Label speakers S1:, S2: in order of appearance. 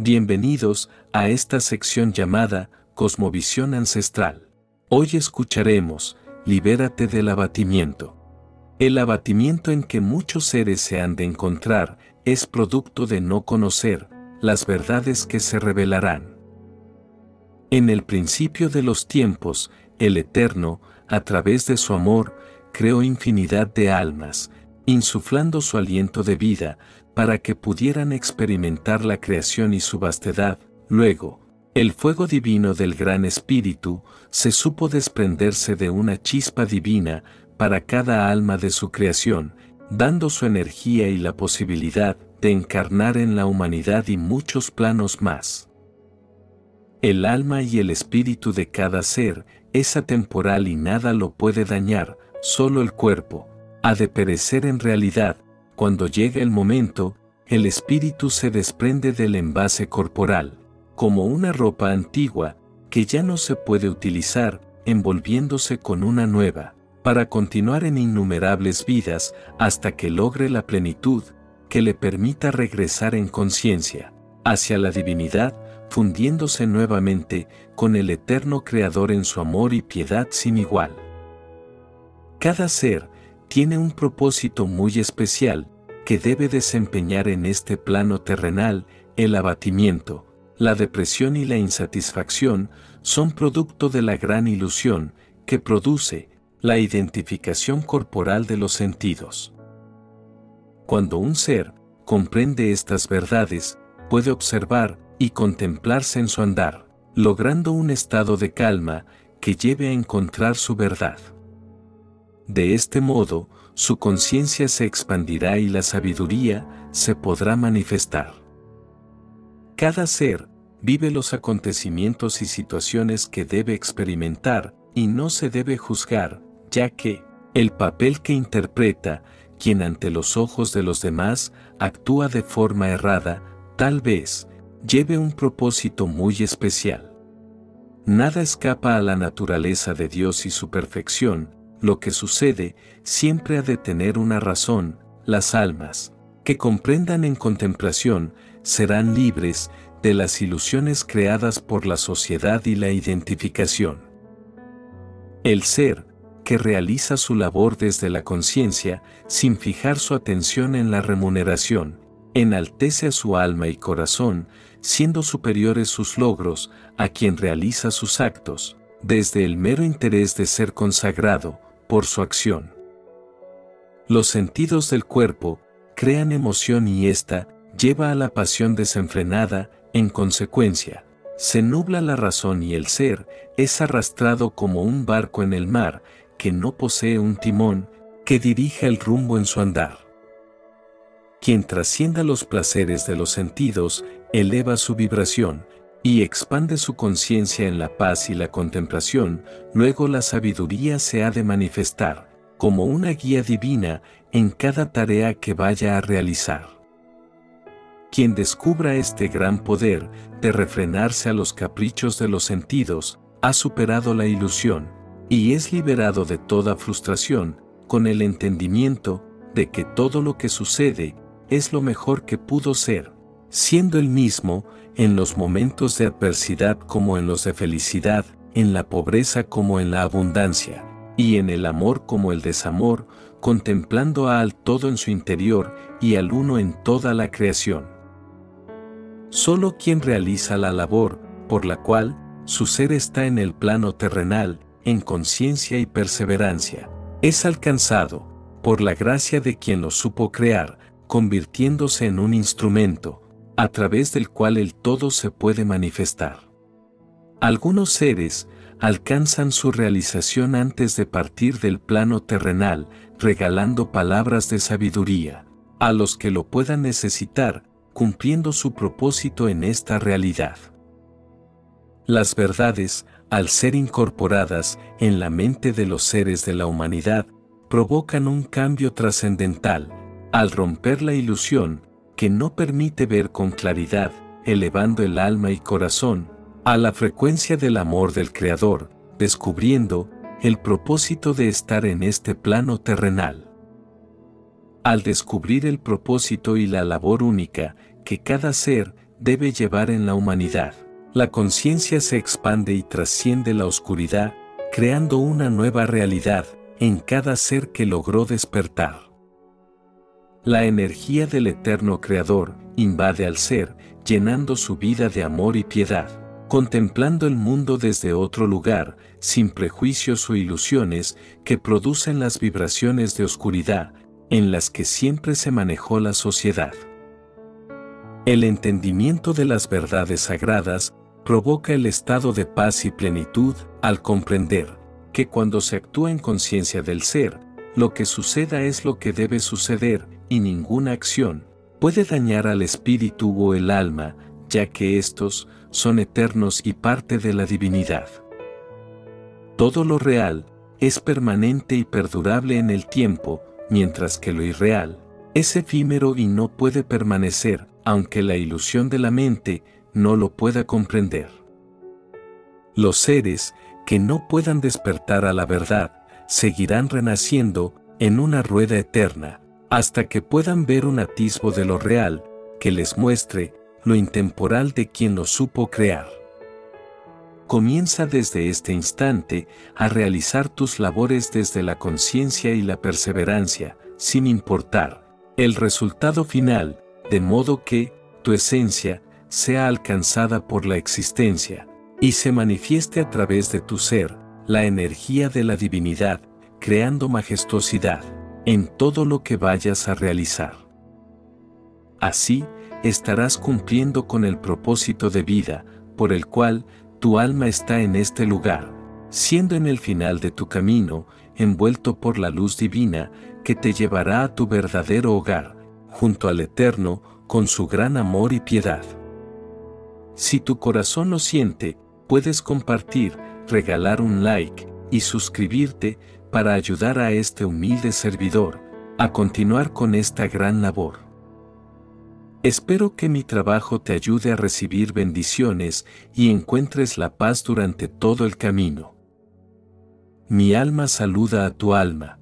S1: Bienvenidos a esta sección llamada Cosmovisión Ancestral. Hoy escucharemos Libérate del abatimiento. El abatimiento en que muchos seres se han de encontrar es producto de no conocer las verdades que se revelarán. En el principio de los tiempos, el Eterno, a través de su amor, creó infinidad de almas, insuflando su aliento de vida, para que pudieran experimentar la creación y su vastedad. Luego, el fuego divino del Gran Espíritu se supo desprenderse de una chispa divina para cada alma de su creación, dando su energía y la posibilidad de encarnar en la humanidad y muchos planos más. El alma y el espíritu de cada ser es atemporal y nada lo puede dañar, solo el cuerpo, ha de perecer en realidad, cuando llega el momento, el espíritu se desprende del envase corporal, como una ropa antigua, que ya no se puede utilizar, envolviéndose con una nueva, para continuar en innumerables vidas hasta que logre la plenitud, que le permita regresar en conciencia, hacia la divinidad, fundiéndose nuevamente con el eterno Creador en su amor y piedad sin igual. Cada ser tiene un propósito muy especial que debe desempeñar en este plano terrenal, el abatimiento, la depresión y la insatisfacción son producto de la gran ilusión que produce la identificación corporal de los sentidos. Cuando un ser comprende estas verdades, puede observar y contemplarse en su andar, logrando un estado de calma que lleve a encontrar su verdad. De este modo, su conciencia se expandirá y la sabiduría se podrá manifestar. Cada ser vive los acontecimientos y situaciones que debe experimentar y no se debe juzgar, ya que el papel que interpreta quien ante los ojos de los demás actúa de forma errada, tal vez lleve un propósito muy especial. Nada escapa a la naturaleza de Dios y su perfección, lo que sucede siempre ha de tener una razón, las almas, que comprendan en contemplación, serán libres de las ilusiones creadas por la sociedad y la identificación. El ser, que realiza su labor desde la conciencia, sin fijar su atención en la remuneración, enaltece a su alma y corazón, siendo superiores sus logros a quien realiza sus actos, desde el mero interés de ser consagrado, por su acción. Los sentidos del cuerpo crean emoción y ésta lleva a la pasión desenfrenada, en consecuencia, se nubla la razón y el ser es arrastrado como un barco en el mar que no posee un timón que dirija el rumbo en su andar. Quien trascienda los placeres de los sentidos, eleva su vibración, y expande su conciencia en la paz y la contemplación, luego la sabiduría se ha de manifestar, como una guía divina, en cada tarea que vaya a realizar. Quien descubra este gran poder de refrenarse a los caprichos de los sentidos, ha superado la ilusión, y es liberado de toda frustración, con el entendimiento de que todo lo que sucede es lo mejor que pudo ser, siendo el mismo en los momentos de adversidad como en los de felicidad, en la pobreza como en la abundancia, y en el amor como el desamor, contemplando al todo en su interior y al uno en toda la creación. Solo quien realiza la labor, por la cual su ser está en el plano terrenal, en conciencia y perseverancia, es alcanzado, por la gracia de quien lo supo crear, convirtiéndose en un instrumento, a través del cual el todo se puede manifestar. Algunos seres alcanzan su realización antes de partir del plano terrenal, regalando palabras de sabiduría, a los que lo puedan necesitar, cumpliendo su propósito en esta realidad. Las verdades, al ser incorporadas en la mente de los seres de la humanidad, provocan un cambio trascendental, al romper la ilusión que no permite ver con claridad, elevando el alma y corazón a la frecuencia del amor del Creador, descubriendo el propósito de estar en este plano terrenal. Al descubrir el propósito y la labor única que cada ser debe llevar en la humanidad. La conciencia se expande y trasciende la oscuridad, creando una nueva realidad en cada ser que logró despertar. La energía del eterno Creador invade al ser, llenando su vida de amor y piedad, contemplando el mundo desde otro lugar, sin prejuicios o ilusiones que producen las vibraciones de oscuridad, en las que siempre se manejó la sociedad. El entendimiento de las verdades sagradas provoca el estado de paz y plenitud al comprender que cuando se actúa en conciencia del ser, lo que suceda es lo que debe suceder y ninguna acción puede dañar al espíritu o el alma, ya que estos son eternos y parte de la divinidad. Todo lo real es permanente y perdurable en el tiempo, mientras que lo irreal es efímero y no puede permanecer, aunque la ilusión de la mente no lo pueda comprender. Los seres que no puedan despertar a la verdad seguirán renaciendo en una rueda eterna, hasta que puedan ver un atisbo de lo real, que les muestre lo intemporal de quien lo supo crear. Comienza desde este instante a realizar tus labores desde la conciencia y la perseverancia, sin importar el resultado final, de modo que tu esencia sea alcanzada por la existencia y se manifieste a través de tu ser la energía de la divinidad, creando majestuosidad en todo lo que vayas a realizar. Así, estarás cumpliendo con el propósito de vida, por el cual tu alma está en este lugar, siendo en el final de tu camino, envuelto por la luz divina que te llevará a tu verdadero hogar, junto al Eterno, con su gran amor y piedad. Si tu corazón lo siente, puedes compartir, regalar un like y suscribirte para ayudar a este humilde servidor a continuar con esta gran labor. Espero que mi trabajo te ayude a recibir bendiciones y encuentres la paz durante todo el camino. Mi alma saluda a tu alma.